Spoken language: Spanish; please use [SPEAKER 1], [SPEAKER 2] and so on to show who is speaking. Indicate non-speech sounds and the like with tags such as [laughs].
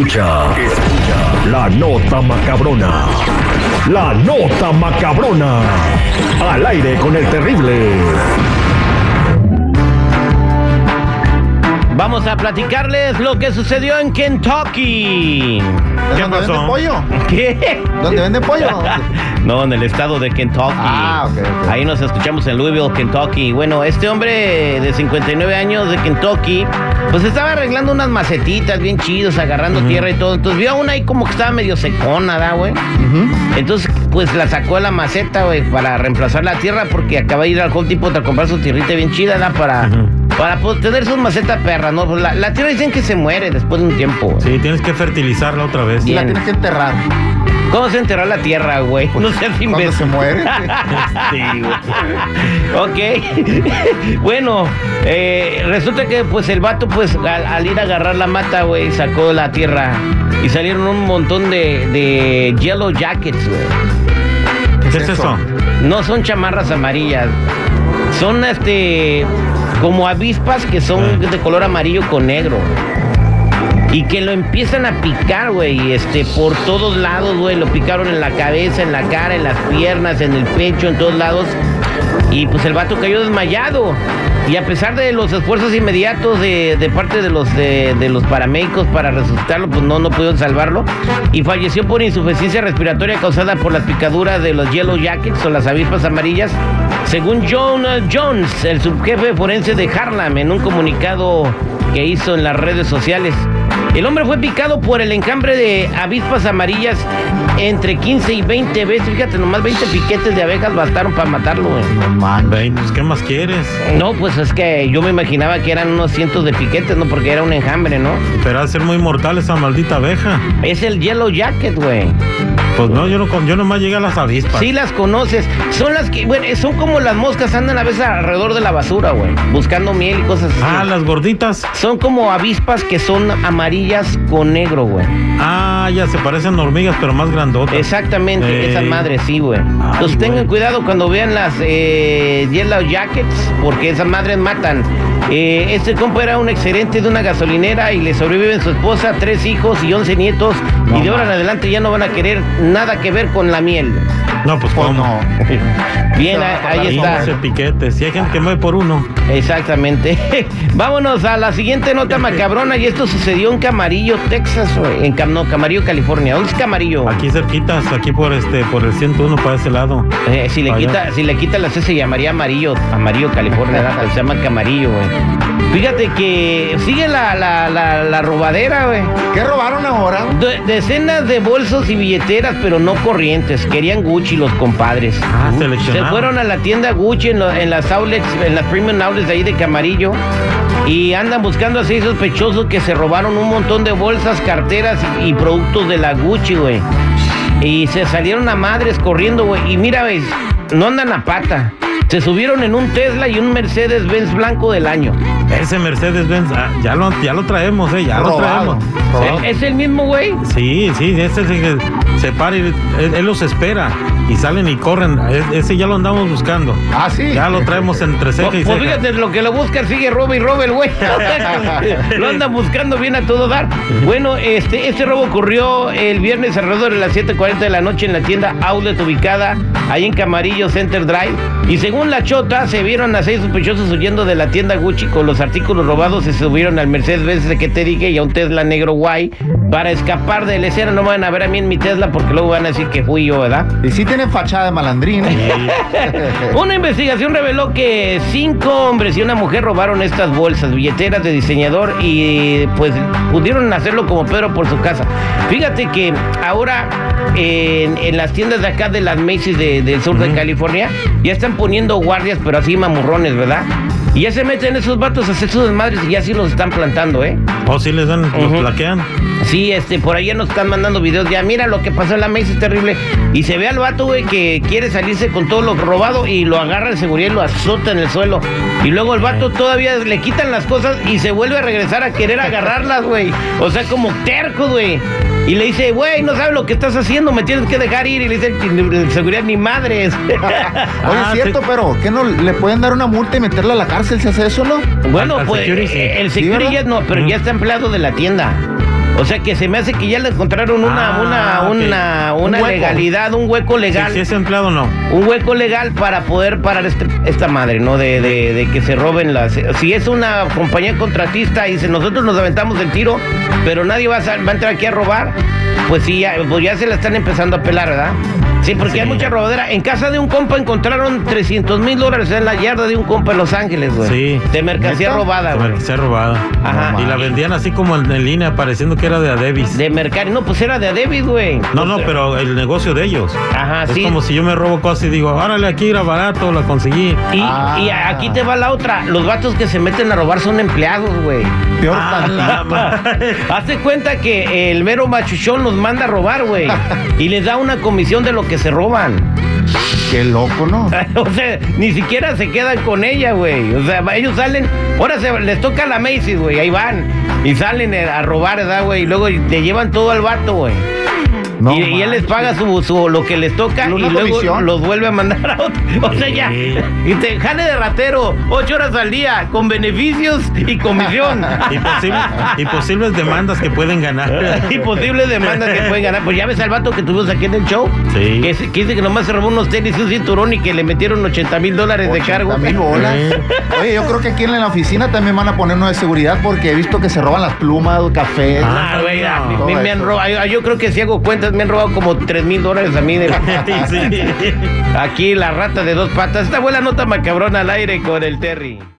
[SPEAKER 1] Escucha, escucha la nota macabrona. La nota macabrona. Al aire con el terrible.
[SPEAKER 2] Vamos a platicarles lo que sucedió en Kentucky.
[SPEAKER 3] ¿Qué ¿Dónde venden pollo?
[SPEAKER 2] ¿Qué?
[SPEAKER 3] ¿Dónde venden pollo? [laughs]
[SPEAKER 2] No, en el estado de Kentucky.
[SPEAKER 3] Ah, ok, ok.
[SPEAKER 2] Ahí nos escuchamos en Louisville, Kentucky. Bueno, este hombre de 59 años de Kentucky, pues estaba arreglando unas macetitas bien chidos, agarrando tierra y todo. Entonces vio a una ahí como que estaba medio secona, ¿da, güey? Entonces, pues la sacó de la maceta, güey, para reemplazar la tierra, porque acaba de ir al Home Depot a comprar su tierrita bien chida, ¿da? Para, para pues, tener sus macetas perras, ¿no? Pues, La, la tierra dicen que se muere después de un tiempo.
[SPEAKER 4] Sí, tienes que fertilizarla otra vez.
[SPEAKER 3] Y la tienes que enterrar.
[SPEAKER 2] ¿Cómo se enterró la tierra, güey? No seas
[SPEAKER 3] Cuando
[SPEAKER 2] imbécil.
[SPEAKER 3] se muere. [laughs]
[SPEAKER 2] Sí, güey. ok. [laughs] bueno, eh, resulta que pues el vato, pues al, al ir a agarrar la mata, güey, sacó la tierra y salieron un montón de, de yellow jackets, güey.
[SPEAKER 4] ¿Qué es eso?
[SPEAKER 2] No son chamarras amarillas. Son este como avispas que son de color amarillo con negro. Y que lo empiezan a picar, güey, este, por todos lados, güey. Lo picaron en la cabeza, en la cara, en las piernas, en el pecho, en todos lados. Y pues el vato cayó desmayado. Y a pesar de los esfuerzos inmediatos de, de parte de los, de, de los paramédicos para resucitarlo, pues no, no pudieron salvarlo. Y falleció por insuficiencia respiratoria causada por las picaduras de los Yellow Jackets o las avispas amarillas. Según John Jones, el subjefe forense de Harlem, en un comunicado que hizo en las redes sociales. El hombre fue picado por el encambre de avispas amarillas entre 15 y 20 veces. Fíjate, nomás 20 piquetes de abejas bastaron para matarlo, güey.
[SPEAKER 3] No.
[SPEAKER 4] Ven, pues, ¿qué más quieres?
[SPEAKER 2] No, pues es que yo me imaginaba que eran unos cientos de piquetes, ¿no? Porque era un enjambre, ¿no?
[SPEAKER 4] Pero ha de ser muy mortal esa maldita abeja.
[SPEAKER 2] Es el Yellow Jacket, güey.
[SPEAKER 4] Pues no, yo no con- yo nomás llegué a las avispas.
[SPEAKER 2] Sí las conoces. Son las que, bueno, son como las moscas andan a veces alrededor de la basura, güey. Buscando miel y cosas así.
[SPEAKER 4] Ah, las gorditas.
[SPEAKER 2] Son como avispas que son amarillas con negro, güey.
[SPEAKER 4] Ah, ya se parecen hormigas, pero más grandotas.
[SPEAKER 2] Exactamente,
[SPEAKER 4] Ey.
[SPEAKER 2] esa madre sí, güey. Entonces tengan cuidado cuando vean las eh, Yellow Jackets, porque esas madres matan. Eh, este compa era un excelente de una gasolinera y le sobreviven su esposa, tres hijos y once nietos.
[SPEAKER 3] No
[SPEAKER 2] y de ahora en adelante ya no van a querer nada que ver con la miel.
[SPEAKER 4] No, pues cómo.
[SPEAKER 3] no.
[SPEAKER 2] Bien, ahí, ahí está.
[SPEAKER 4] 15 piquetes. Si hay gente que mueve por uno.
[SPEAKER 2] Exactamente. [laughs] Vámonos a la siguiente nota macabrona y esto sucedió en Camarillo, Texas, güey. En Cam, no, Camarillo, California. ¿Dónde es Camarillo?
[SPEAKER 4] Aquí cerquitas, aquí por este, por el 101 para ese lado.
[SPEAKER 2] Eh, si le
[SPEAKER 4] Allá.
[SPEAKER 2] quita, si le quita la C se llamaría Amarillo, Amarillo, California, [laughs] se llama Camarillo, güey. Fíjate que sigue la, la, la, la robadera, güey.
[SPEAKER 3] ¿Qué robaron ahora?
[SPEAKER 2] De- decenas de bolsos y billeteras, pero no corrientes. Querían Gucci los compadres.
[SPEAKER 4] Ah,
[SPEAKER 2] Se fueron a la tienda Gucci en, lo- en las outlets, en las premium outlets de ahí de Camarillo. Y andan buscando a seis sospechosos que se robaron un montón de bolsas, carteras y, y productos de la Gucci, güey. Y se salieron a madres corriendo, güey. Y mira, ves, no andan a pata. Se subieron en un Tesla y un Mercedes Benz blanco del año.
[SPEAKER 4] Ese Mercedes Benz, ah, ya lo, ya lo traemos, eh, ya lo traemos.
[SPEAKER 3] Robado.
[SPEAKER 2] ¿Es el mismo, güey?
[SPEAKER 4] Sí, sí, ese es el que se para y él, él los espera y salen y corren. E- Ese ya lo andamos buscando.
[SPEAKER 3] Ah, sí.
[SPEAKER 4] Ya lo traemos entre ceja y
[SPEAKER 2] Pues, pues
[SPEAKER 4] ceja.
[SPEAKER 2] fíjate, lo que lo busca sigue roba y roba el güey. [laughs] lo andan buscando bien a todo dar. Bueno, este, este robo ocurrió el viernes alrededor de las 7.40 de la noche en la tienda Outlet ubicada ahí en Camarillo Center Drive. Y según la chota, se vieron a seis sospechosos huyendo de la tienda Gucci con los artículos robados. Se subieron al Mercedes Benz de que te dije y a un Tesla negro guay para escapar de la escena. No van a ver a mí en mi Tesla porque luego van a decir que fui yo, ¿verdad?
[SPEAKER 3] Y sí tiene fachada de malandrín. [laughs]
[SPEAKER 2] Una investigación reveló que cinco hombres y una mujer robaron estas bolsas, billeteras de diseñador y pues pudieron hacerlo como Pedro por su casa. Fíjate que ahora en, en las tiendas de acá de las Macy's de- del sur de California ya están poniendo guardias, pero así mamurrones, ¿verdad? Y ya se meten esos vatos a hacer sus desmadres y ya sí los están plantando, ¿eh?
[SPEAKER 4] O si les dan, los plaquean.
[SPEAKER 2] Sí, este, por ahí ya nos están mandando videos. Ya, mira lo que pasó en la mesa, es terrible. Y se ve al vato, güey, que quiere salirse con todo lo robado y lo agarra el seguridad y lo azota en el suelo. Y luego el vato todavía le quitan las cosas y se vuelve a regresar a querer agarrarlas, güey. O sea, como terco, güey. Y le dice, güey, no sabes lo que estás haciendo, me tienes que dejar ir. Y le dice, el seguridad ni madres.
[SPEAKER 3] Oye, [laughs]
[SPEAKER 4] Ah, [laughs]
[SPEAKER 3] es cierto,
[SPEAKER 4] sí.
[SPEAKER 3] pero ¿qué no le pueden dar una multa y meterla a la cárcel si hace eso, no?
[SPEAKER 2] bueno, pues
[SPEAKER 4] security,
[SPEAKER 2] el security
[SPEAKER 3] ¿verdad?
[SPEAKER 2] ya no, pero
[SPEAKER 4] Mm.
[SPEAKER 2] ya está empleado de la tienda. O sea que se me hace que ya le encontraron una,
[SPEAKER 4] Ah,
[SPEAKER 2] una, una,
[SPEAKER 3] Un
[SPEAKER 2] una legalidad, un hueco legal.
[SPEAKER 4] si es empleado, no.
[SPEAKER 2] Un hueco legal para poder parar este- esta madre, ¿no? De, de- de que se roben las... Si es una compañía contratista y dice, nosotros nos aventamos el tiro, pero nadie va a, va a entrar aquí a robar, pues sí, ya, pues ya se la están empezando a pelar, ¿verdad? Sí, porque
[SPEAKER 4] Sí.
[SPEAKER 2] hay mucha robadera. En casa de un compa encontraron 300 mil dólares en la yarda de un compa en Los Ángeles, güey.
[SPEAKER 4] Sí.
[SPEAKER 2] De mercancía
[SPEAKER 3] ¿Neta?
[SPEAKER 2] robada, güey.
[SPEAKER 4] Que sea robada.
[SPEAKER 2] Ajá.
[SPEAKER 4] Y la vendían así como en, en línea, pareciendo que era de Adebis.
[SPEAKER 2] De mercancía. No, pues era de David, güey.
[SPEAKER 4] No, no, pero el negocio de ellos.
[SPEAKER 2] Ajá,
[SPEAKER 4] es
[SPEAKER 2] sí.
[SPEAKER 4] como si yo me robo cosas y digo, órale, aquí era barato, la conseguí.
[SPEAKER 2] Y,
[SPEAKER 3] Ah.
[SPEAKER 2] y aquí te va la otra. Los vatos que se meten a robar son empleados, güey.
[SPEAKER 3] Peor
[SPEAKER 4] Ah. [laughs]
[SPEAKER 2] Hazte cuenta que el mero machuchón los manda a robar, güey. y les da una comisión de lo que se roban.
[SPEAKER 3] Qué loco, ¿no? [laughs]
[SPEAKER 2] o sea, ni siquiera se quedan con ella, güey. O sea, ellos salen, ahora se, les toca la Macy's, güey, ahí van. Y salen eh, a robar, ¿verdad, güey? Y luego te llevan todo al vato, güey.
[SPEAKER 3] No
[SPEAKER 2] y, y él les paga su, su- lo que les toca
[SPEAKER 3] ¿Una
[SPEAKER 2] y luego
[SPEAKER 3] comisión?
[SPEAKER 2] los vuelve a mandar a otro. [laughs] O sea, ya. Y te jale de ratero, ocho horas al día, con beneficios y comisión. [laughs]
[SPEAKER 4] Y, posibles, y posibles demandas que pueden ganar. [laughs]
[SPEAKER 2] y posibles demandas que pueden ganar. Pues ya ves al vato que tuvimos aquí en el show.
[SPEAKER 4] Sí.
[SPEAKER 2] Que, que dice que nomás se robó unos tenis y un cinturón y que le metieron 80 mil dólares de cargo.
[SPEAKER 3] mil bolas. Oye, yo creo que aquí en la oficina también van a poner uno de seguridad porque he visto que se roban las plumas, café.
[SPEAKER 2] Ah, güey, a mí-
[SPEAKER 3] Todo
[SPEAKER 2] me, me han robado, yo, yo creo que si hago me han robado como 3 mil dólares a mí de [laughs]
[SPEAKER 4] Sí. [laughs]
[SPEAKER 2] aquí la rata de dos patas. Esta buena nota macabrona al aire con el Terry.